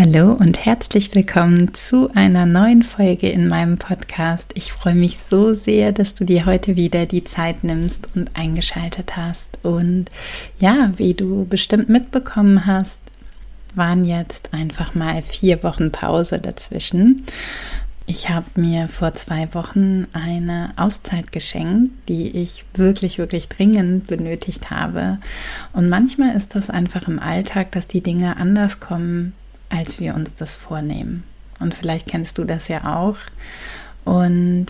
Hallo und herzlich willkommen zu einer neuen Folge in meinem Podcast. Ich freue mich so sehr, dass du dir heute wieder die Zeit nimmst und eingeschaltet hast. Und ja, wie du bestimmt mitbekommen hast, waren jetzt einfach mal vier Wochen Pause dazwischen. Ich habe mir vor zwei Wochen eine Auszeit geschenkt, die ich wirklich, wirklich dringend benötigt habe. Und manchmal ist das einfach im Alltag, dass die Dinge anders kommen, als wir uns das vornehmen. Und vielleicht kennst du das ja auch. Und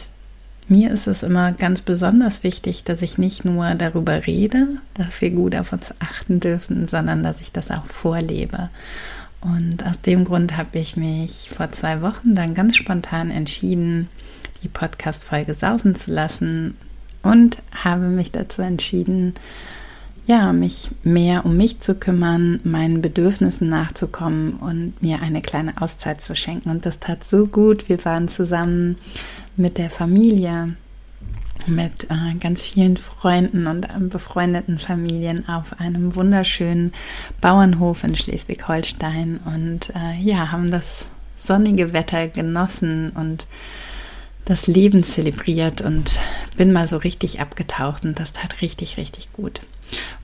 mir ist es immer ganz besonders wichtig, dass ich nicht nur darüber rede, dass wir gut auf uns achten dürfen, sondern dass ich das auch vorlebe. Und aus dem Grund habe ich mich vor zwei Wochen dann ganz spontan entschieden, die Podcast-Folge sausen zu lassen und habe mich dazu entschieden, ja, mich mehr um mich zu kümmern, meinen Bedürfnissen nachzukommen und mir eine kleine Auszeit zu schenken. Und das tat so gut. Wir waren zusammen mit der Familie, mit äh, ganz vielen Freunden und äh, befreundeten Familien auf einem wunderschönen Bauernhof in Schleswig-Holstein und äh, ja, haben das sonnige Wetter genossen und das Leben zelebriert und bin mal so richtig abgetaucht und das tat richtig, richtig gut.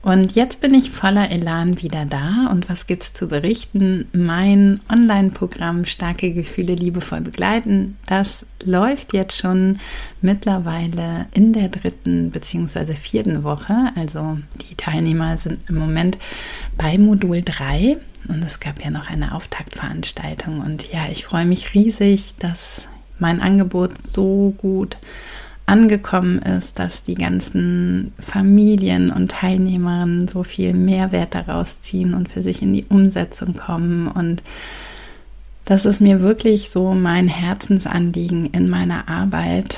Und jetzt bin ich voller Elan wieder da und was gibt's zu berichten? Mein Online-Programm Starke Gefühle liebevoll begleiten, das läuft jetzt schon mittlerweile in der dritten bzw. vierten Woche. Also die Teilnehmer sind im Moment bei Modul 3 und es gab ja noch eine Auftaktveranstaltung und ja, ich freue mich riesig, dass mein Angebot so gut angekommen ist, dass die ganzen Familien und Teilnehmerinnen so viel Mehrwert daraus ziehen und für sich in die Umsetzung kommen. Und das ist mir wirklich so mein Herzensanliegen in meiner Arbeit,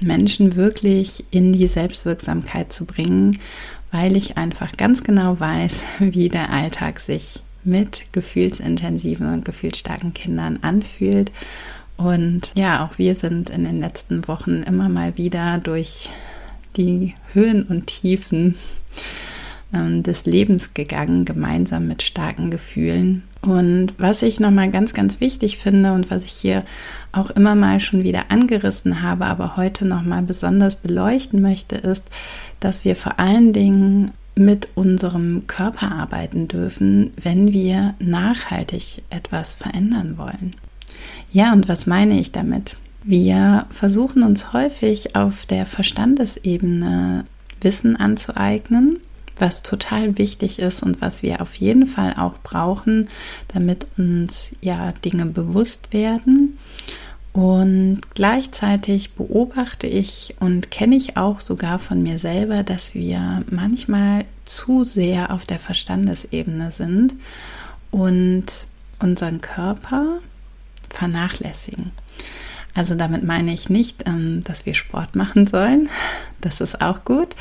Menschen wirklich in die Selbstwirksamkeit zu bringen, weil ich einfach ganz genau weiß, wie der Alltag sich mit gefühlsintensiven und gefühlsstarken Kindern anfühlt und ja, auch wir sind in den letzten Wochen immer mal wieder durch die Höhen und Tiefen ähm, des Lebens gegangen, gemeinsam mit starken Gefühlen. Und was ich nochmal ganz, ganz wichtig finde und was ich hier auch immer mal schon wieder angerissen habe, aber heute nochmal besonders beleuchten möchte, ist, dass wir vor allen Dingen mit unserem Körper arbeiten dürfen, wenn wir nachhaltig etwas verändern wollen. Ja, und was meine ich damit? Wir versuchen uns häufig auf der Verstandesebene Wissen anzueignen, was total wichtig ist und was wir auf jeden Fall auch brauchen, damit uns ja Dinge bewusst werden. Und gleichzeitig beobachte ich und kenne ich auch sogar von mir selber, dass wir manchmal zu sehr auf der Verstandesebene sind und unseren Körper vernachlässigen. Also damit meine ich nicht, ähm, dass wir Sport machen sollen. Das ist auch gut.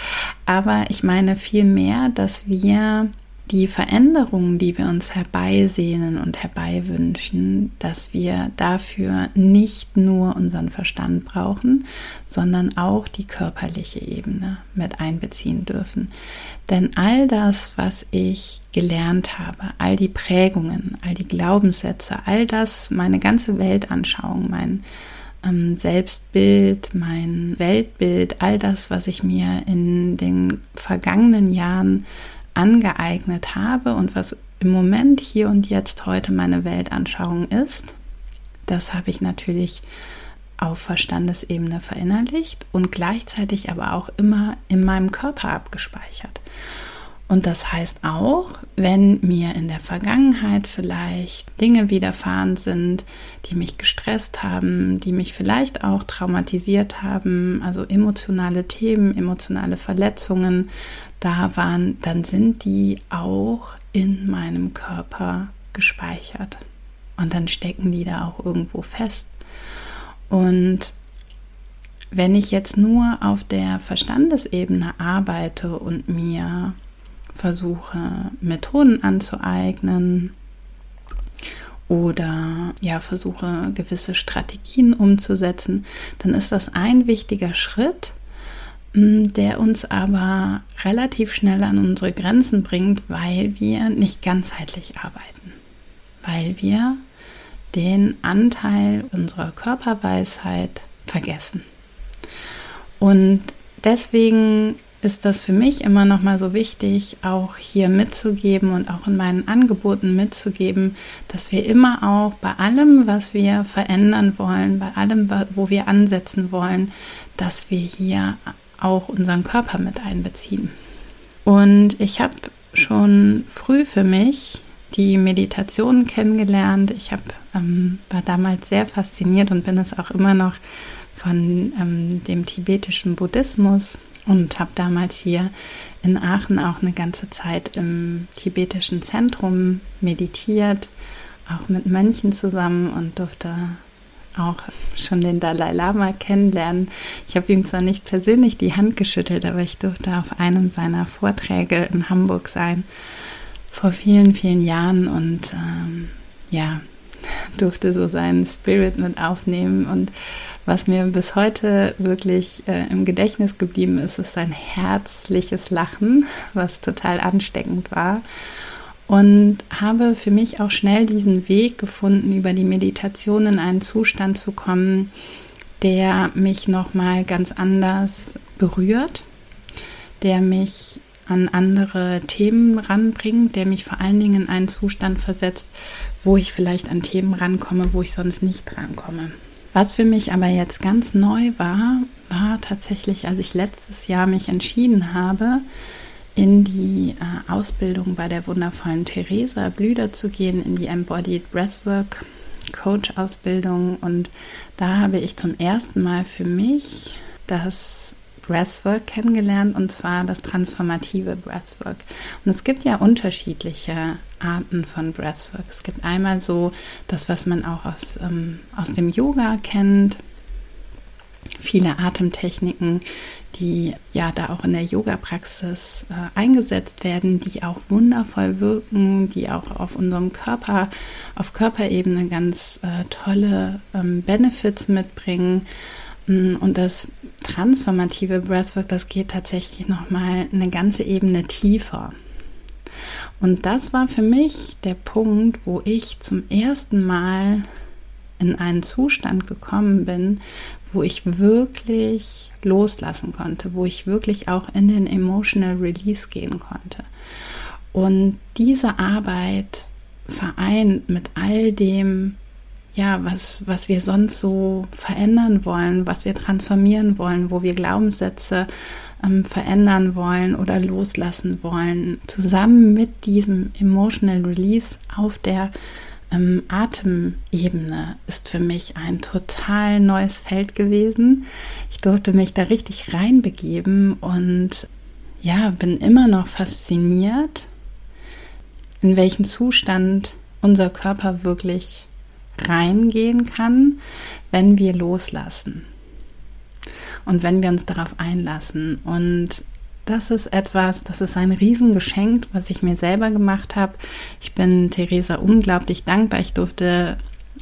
Aber ich meine vielmehr, dass wir die Veränderungen, die wir uns herbeisehnen und herbeiwünschen, dass wir dafür nicht nur unseren Verstand brauchen, sondern auch die körperliche Ebene mit einbeziehen dürfen. Denn all das, was ich gelernt habe, all die Prägungen, all die Glaubenssätze, all das, meine ganze Weltanschauung, mein ähm, Selbstbild, mein Weltbild, all das, was ich mir in den vergangenen Jahren angeeignet habe und was im Moment hier und jetzt heute meine Weltanschauung ist, das habe ich natürlich auf Verstandesebene verinnerlicht und gleichzeitig aber auch immer in meinem Körper abgespeichert. Und das heißt auch, wenn mir in der Vergangenheit vielleicht Dinge widerfahren sind, die mich gestresst haben, die mich vielleicht auch traumatisiert haben, also emotionale Themen, emotionale Verletzungen da waren, dann sind die auch in meinem Körper gespeichert. Und dann stecken die da auch irgendwo fest. Und wenn ich jetzt nur auf der Verstandesebene arbeite und mir versuche, Methoden anzueignen oder ja, versuche, gewisse Strategien umzusetzen, dann ist das ein wichtiger Schritt, der uns aber relativ schnell an unsere Grenzen bringt, weil wir nicht ganzheitlich arbeiten, weil wir den Anteil unserer Körperweisheit vergessen. Und deswegen ist das für mich immer noch mal so wichtig, auch hier mitzugeben und auch in meinen Angeboten mitzugeben, dass wir immer auch bei allem, was wir verändern wollen, bei allem, wo wir ansetzen wollen, dass wir hier auch unseren Körper mit einbeziehen. Und ich habe schon früh für mich die Meditation kennengelernt. Ich hab, ähm, war damals sehr fasziniert und bin es auch immer noch von ähm, dem tibetischen Buddhismus und habe damals hier in Aachen auch eine ganze Zeit im tibetischen Zentrum meditiert, auch mit Mönchen zusammen und durfte auch schon den Dalai Lama kennenlernen. Ich habe ihm zwar nicht persönlich die Hand geschüttelt, aber ich durfte auf einem seiner Vorträge in Hamburg sein vor vielen, vielen Jahren und ähm, ja, durfte so seinen Spirit mit aufnehmen und was mir bis heute wirklich äh, im Gedächtnis geblieben ist, ist sein herzliches Lachen, was total ansteckend war. Und habe für mich auch schnell diesen Weg gefunden, über die Meditation in einen Zustand zu kommen, der mich nochmal ganz anders berührt, der mich an andere Themen ranbringt, der mich vor allen Dingen in einen Zustand versetzt, wo ich vielleicht an Themen rankomme, wo ich sonst nicht rankomme. Was für mich aber jetzt ganz neu war, war tatsächlich, als ich letztes Jahr mich entschieden habe, in die äh, Ausbildung bei der wundervollen Theresa Blüder zu gehen, in die Embodied Breathwork Coach Ausbildung. Und da habe ich zum ersten Mal für mich das Breathwork kennengelernt und zwar das transformative Breathwork. Und es gibt ja unterschiedliche Arten von Breathwork. Es gibt einmal so das, was man auch aus, ähm, aus dem Yoga kennt, viele Atemtechniken, die ja da auch in der Yoga-Praxis äh, eingesetzt werden, die auch wundervoll wirken, die auch auf unserem Körper, auf Körperebene ganz äh, tolle ähm, Benefits mitbringen. Mm, und das transformative Breathwork, das geht tatsächlich nochmal eine ganze Ebene tiefer. Und das war für mich der Punkt, wo ich zum ersten Mal in einen Zustand gekommen bin, wo ich wirklich loslassen konnte, wo ich wirklich auch in den Emotional Release gehen konnte. Und diese Arbeit vereint mit all dem, ja, was, was wir sonst so verändern wollen, was wir transformieren wollen, wo wir Glaubenssätze ähm, verändern wollen oder loslassen wollen, zusammen mit diesem Emotional Release auf der ähm, Atemebene ist für mich ein total neues Feld gewesen. Ich durfte mich da richtig reinbegeben und ja, bin immer noch fasziniert, in welchen Zustand unser Körper wirklich reingehen kann, wenn wir loslassen und wenn wir uns darauf einlassen. Und das ist etwas, das ist ein Riesengeschenk, was ich mir selber gemacht habe. Ich bin Theresa unglaublich dankbar. Ich durfte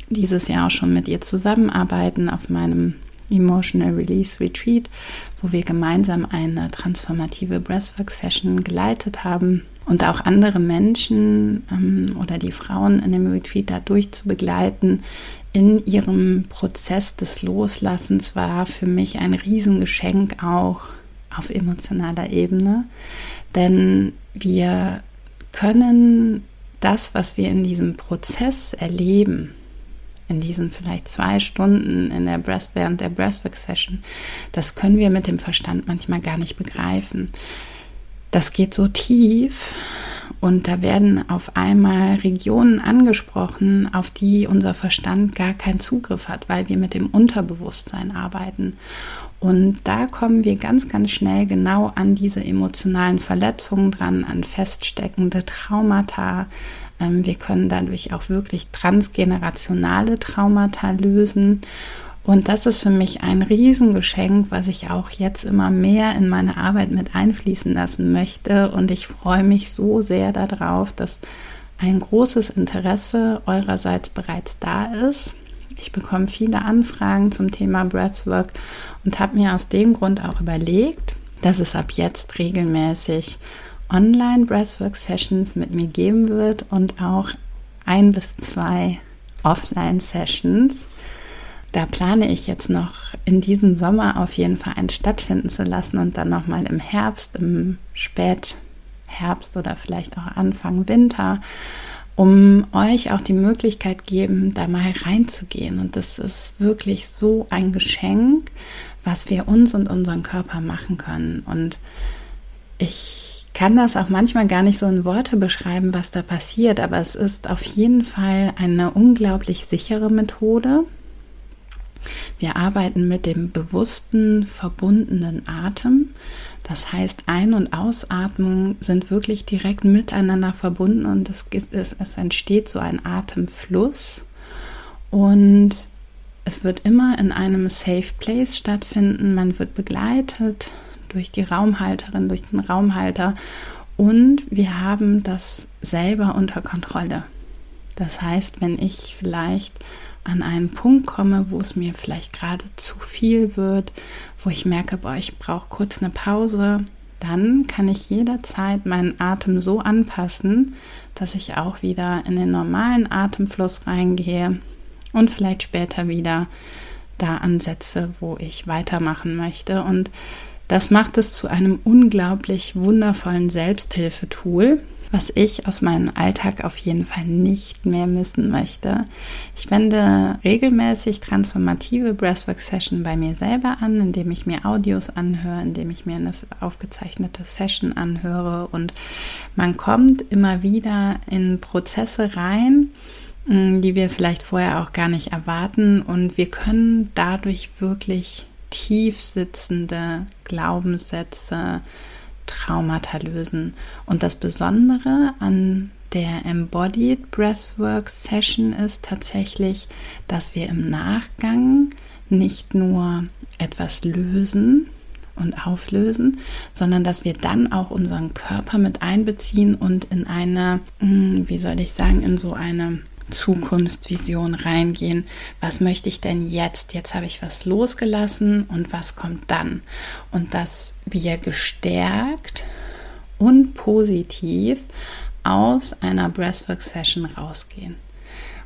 dieses Jahr auch schon mit ihr zusammenarbeiten auf meinem Emotional Release Retreat, wo wir gemeinsam eine transformative Breathwork Session geleitet haben und auch andere Menschen ähm, oder die Frauen in dem Retreat dadurch zu begleiten in ihrem Prozess des Loslassens war für mich ein Riesengeschenk auch auf emotionaler Ebene, denn wir können das, was wir in diesem Prozess erleben, in diesen vielleicht zwei Stunden in der Breath, während der Breathwork Session, das können wir mit dem Verstand manchmal gar nicht begreifen. Das geht so tief und da werden auf einmal Regionen angesprochen, auf die unser Verstand gar keinen Zugriff hat, weil wir mit dem Unterbewusstsein arbeiten. Und da kommen wir ganz, ganz schnell genau an diese emotionalen Verletzungen dran, an feststeckende Traumata. Ähm, wir können dadurch auch wirklich transgenerationale Traumata lösen. Und das ist für mich ein Riesengeschenk, was ich auch jetzt immer mehr in meine Arbeit mit einfließen lassen möchte. Und ich freue mich so sehr darauf, dass ein großes Interesse eurerseits bereits da ist. Ich bekomme viele Anfragen zum Thema Breathwork und habe mir aus dem Grund auch überlegt, dass es ab jetzt regelmäßig Online Breathwork Sessions mit mir geben wird und auch ein bis zwei Offline Sessions da plane ich jetzt noch in diesem Sommer auf jeden Fall einen stattfinden zu lassen und dann nochmal im Herbst, im Spätherbst oder vielleicht auch Anfang Winter, um euch auch die Möglichkeit geben, da mal reinzugehen. Und das ist wirklich so ein Geschenk, was wir uns und unseren Körper machen können. Und ich kann das auch manchmal gar nicht so in Worte beschreiben, was da passiert, aber es ist auf jeden Fall eine unglaublich sichere Methode, wir arbeiten mit dem bewussten, verbundenen Atem. Das heißt, Ein- und Ausatmung sind wirklich direkt miteinander verbunden und es, es, es entsteht so ein Atemfluss. Und es wird immer in einem Safe Place stattfinden. Man wird begleitet durch die Raumhalterin, durch den Raumhalter und wir haben das selber unter Kontrolle. Das heißt, wenn ich vielleicht an einen Punkt komme, wo es mir vielleicht gerade zu viel wird, wo ich merke, boah, ich brauche kurz eine Pause, dann kann ich jederzeit meinen Atem so anpassen, dass ich auch wieder in den normalen Atemfluss reingehe und vielleicht später wieder da ansetze, wo ich weitermachen möchte. Und das macht es zu einem unglaublich wundervollen Selbsthilfetool, was ich aus meinem Alltag auf jeden Fall nicht mehr missen möchte. Ich wende regelmäßig transformative Breathwork-Session bei mir selber an, indem ich mir Audios anhöre, indem ich mir eine aufgezeichnete Session anhöre und man kommt immer wieder in Prozesse rein, mm, die wir vielleicht vorher auch gar nicht erwarten und wir können dadurch wirklich tief sitzende Glaubenssätze, Traumata lösen. Und das Besondere an der Embodied Breathwork Session ist tatsächlich, dass wir im Nachgang nicht nur etwas lösen und auflösen, sondern dass wir dann auch unseren Körper mit einbeziehen und in eine, hm, wie soll ich sagen, in so eine Zukunftsvision reingehen. Was möchte ich denn jetzt? Jetzt habe ich was losgelassen und was kommt dann? Und dass wir gestärkt und positiv aus einer Breathwork Session rausgehen.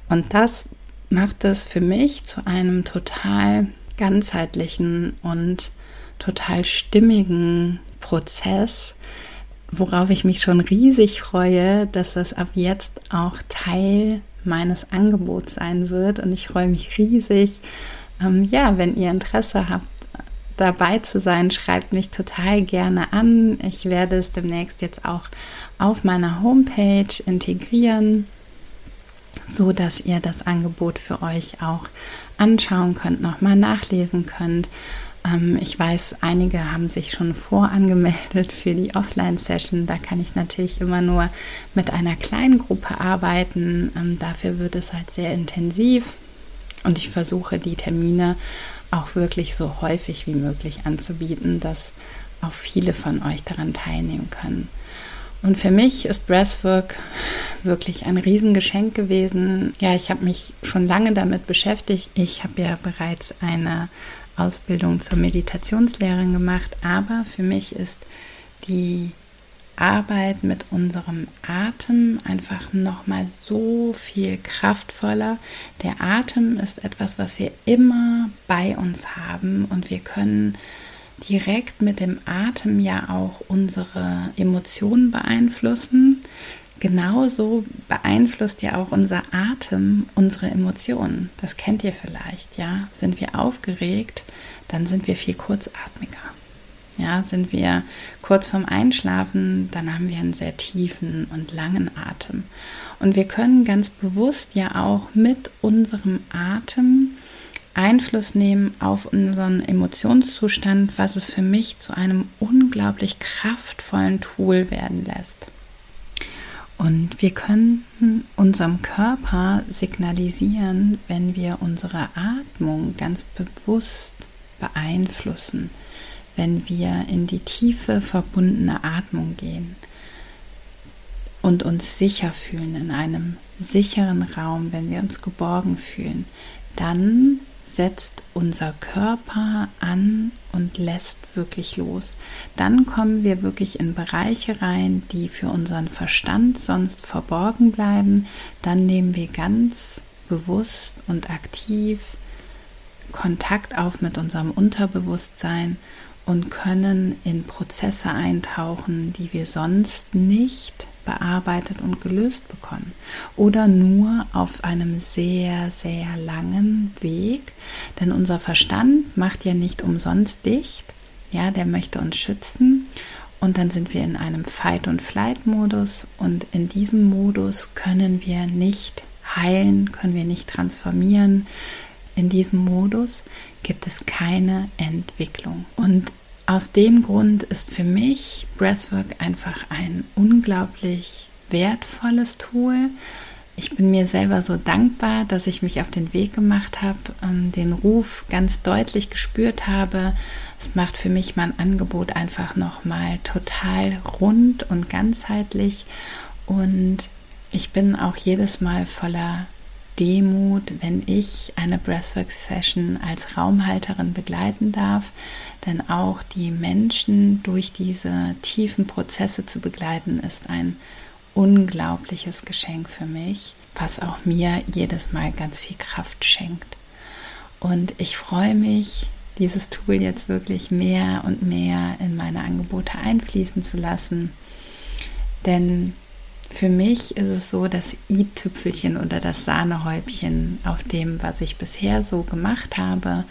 Und das macht es für mich zu einem total ganzheitlichen und total stimmigen Prozess, worauf ich mich schon riesig freue, dass das ab jetzt auch Teil meines Angebots sein wird. Und ich freue mich riesig. Ähm, ja, wenn ihr Interesse habt, dabei zu sein, schreibt mich total gerne an. Ich werde es demnächst jetzt auch auf meiner Homepage integrieren, so dass ihr das Angebot für euch auch anschauen könnt, nochmal nachlesen könnt. Ähm, ich weiß, einige haben sich schon vorangemeldet für die Offline-Session. Da kann ich natürlich immer nur mit einer kleinen Gruppe arbeiten. Ähm, dafür wird es halt sehr intensiv und ich versuche die Termine auch wirklich so häufig wie möglich anzubieten, dass auch viele von euch daran teilnehmen können. Und für mich ist Breathwork wirklich ein Riesengeschenk gewesen. Ja, ich habe mich schon lange damit beschäftigt. Ich habe ja bereits eine Ausbildung zur Meditationslehrerin gemacht, aber für mich ist die Arbeit mit unserem Atem einfach noch mal so viel kraftvoller. Der Atem ist etwas, was wir immer bei uns haben und wir können direkt mit dem Atem ja auch unsere Emotionen beeinflussen. Genauso beeinflusst ja auch unser Atem unsere Emotionen. Das kennt ihr vielleicht, ja? Sind wir aufgeregt, dann sind wir viel kurzatmiger. Ja, sind wir kurz vorm Einschlafen, dann haben wir einen sehr tiefen und langen Atem. Und wir können ganz bewusst ja auch mit unserem Atem Einfluss nehmen auf unseren Emotionszustand, was es für mich zu einem unglaublich kraftvollen Tool werden lässt. Und wir können unserem Körper signalisieren, wenn wir unsere Atmung ganz bewusst beeinflussen, wenn wir in die tiefe verbundene Atmung gehen und uns sicher fühlen in einem sicheren Raum, wenn wir uns geborgen fühlen, dann setzt unser Körper an und lässt wirklich los. Dann kommen wir wirklich in Bereiche rein, die für unseren Verstand sonst verborgen bleiben. Dann nehmen wir ganz bewusst und aktiv Kontakt auf mit unserem Unterbewusstsein und können in Prozesse eintauchen, die wir sonst nicht bearbeitet und gelöst bekommen. Oder nur auf einem sehr, sehr langen Weg. Denn unser Verstand macht ja nicht umsonst dicht. Ja, der möchte uns schützen. Und dann sind wir in einem Fight- und Flight-Modus. Und in diesem Modus können wir nicht heilen, können wir nicht transformieren. In diesem Modus gibt es keine Entwicklung. Und aus dem Grund ist für mich Breathwork einfach ein unglaublich wertvolles Tool. Ich bin mir selber so dankbar, dass ich mich auf den Weg gemacht habe, ähm, den Ruf ganz deutlich gespürt habe. Es macht für mich mein Angebot einfach nochmal total rund und ganzheitlich. Und ich bin auch jedes Mal voller Demut, wenn ich eine Breathwork-Session als Raumhalterin begleiten darf, denn auch die Menschen durch diese tiefen Prozesse zu begleiten, ist ein unglaubliches Geschenk für mich, was auch mir jedes Mal ganz viel Kraft schenkt. Und ich freue mich, dieses Tool jetzt wirklich mehr und mehr in meine Angebote einfließen zu lassen. Denn für mich ist es so das i-Tüpfelchen oder das Sahnehäubchen auf dem, was ich bisher so gemacht habe.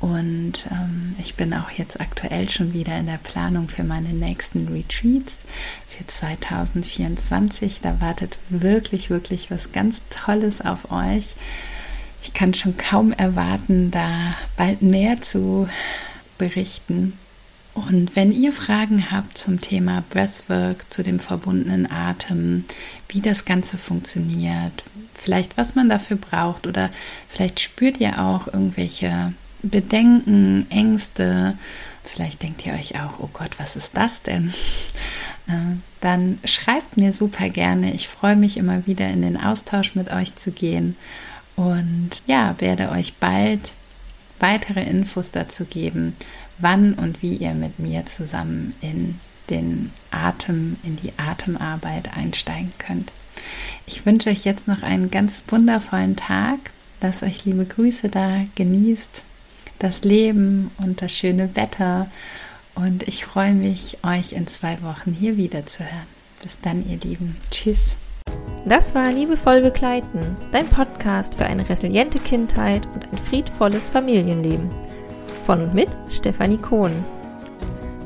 Und ähm, ich bin auch jetzt aktuell schon wieder in der Planung für meine nächsten Retreats für 2024. Da wartet wirklich, wirklich was ganz Tolles auf euch. Ich kann schon kaum erwarten, da bald mehr zu berichten. Und wenn ihr Fragen habt zum Thema Breathwork, zu dem verbundenen Atem, wie das Ganze funktioniert, vielleicht was man dafür braucht oder vielleicht spürt ihr auch irgendwelche Bedenken, Ängste, vielleicht denkt ihr euch auch, oh Gott, was ist das denn? Äh, dann schreibt mir super gerne. Ich freue mich immer wieder in den Austausch mit euch zu gehen und ja, werde euch bald weitere Infos dazu geben, wann und wie ihr mit mir zusammen in den Atem, in die Atemarbeit einsteigen könnt. Ich wünsche euch jetzt noch einen ganz wundervollen Tag. Lasst euch liebe Grüße da, genießt das Leben und das schöne Wetter. Und ich freue mich, euch in zwei Wochen hier wieder zu hören. Bis dann, ihr Lieben. Tschüss. Das war Liebevoll Begleiten, dein Podcast für eine resiliente Kindheit und ein friedvolles Familienleben. Von und mit Stefanie Kohn.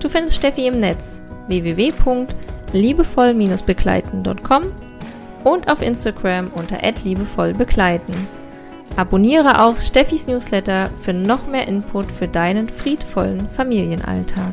Du findest Steffi im Netz www.liebevoll-begleiten.com und auf Instagram unter liebevollbegleiten. Abonniere auch Steffis Newsletter für noch mehr Input für deinen friedvollen Familienalltag.